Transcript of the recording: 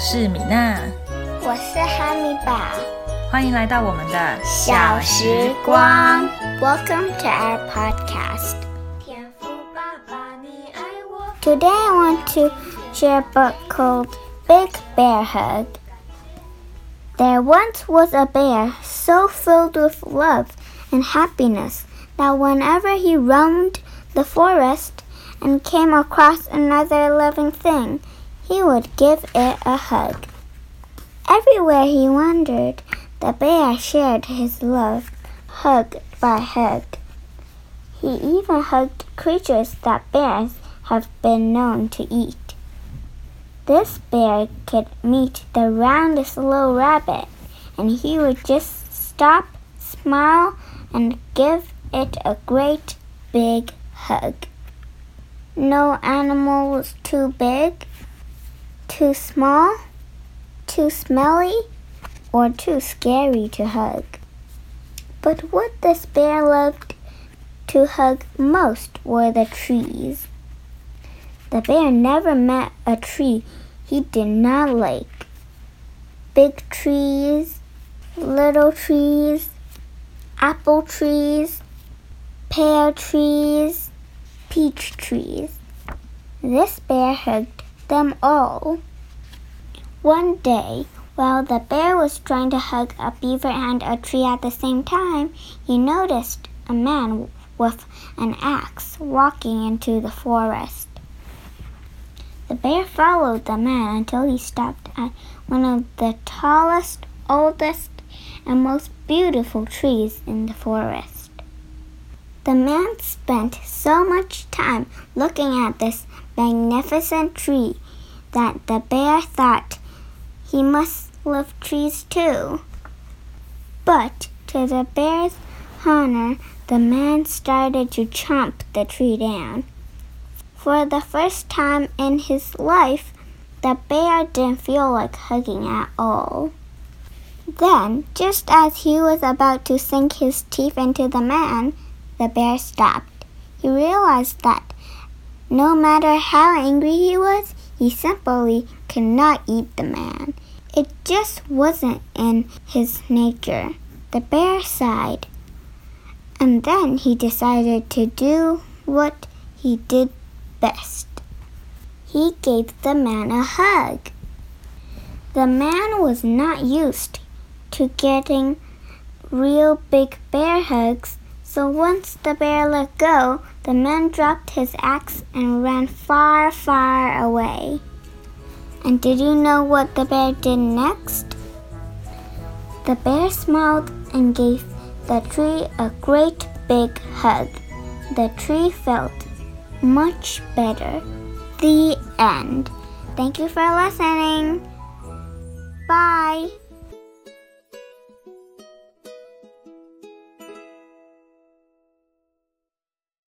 是米娜，我是哈密宝。欢迎来到我们的小时光。Welcome to our podcast. Today I want to share a book called Big Bear Hug. There once was a bear so filled with love and happiness that whenever he roamed the forest and came across another living thing, he would give it a hug. Everywhere he wandered, the bear shared his love, hug by hug. He even hugged creatures that bears have been known to eat. This bear could meet the roundest little rabbit, and he would just stop, smile, and give it a great big hug. No animal was too big, too small, too smelly, or too scary to hug. But what this bear loved to hug most were the trees. The bear never met a tree he did not like. Big trees, little trees, apple trees, pear trees, peach trees. This bear hugged them all. One day, while the bear was trying to hug a beaver and a tree at the same time, he noticed a man with an axe walking into the forest. The bear followed the man until he stopped at one of the tallest, oldest, and most beautiful trees in the forest. The man spent so much time looking at this magnificent tree that the bear thought he must love trees too. But to the bear's honor, the man started to chomp the tree down. For the first time in his life, the bear didn't feel like hugging at all. Then, just as he was about to sink his teeth into the man, the bear stopped. He realized that no matter how angry he was, he simply could not eat the man. It just wasn't in his nature. The bear sighed. And then he decided to do what he did best. He gave the man a hug. The man was not used to getting real big bear hugs, so once the bear let go, the man dropped his axe and ran far, far away. And did you know what the bear did next? The bear smiled and gave the tree a great big hug. The tree felt much better. The end. Thank you for listening. Bye.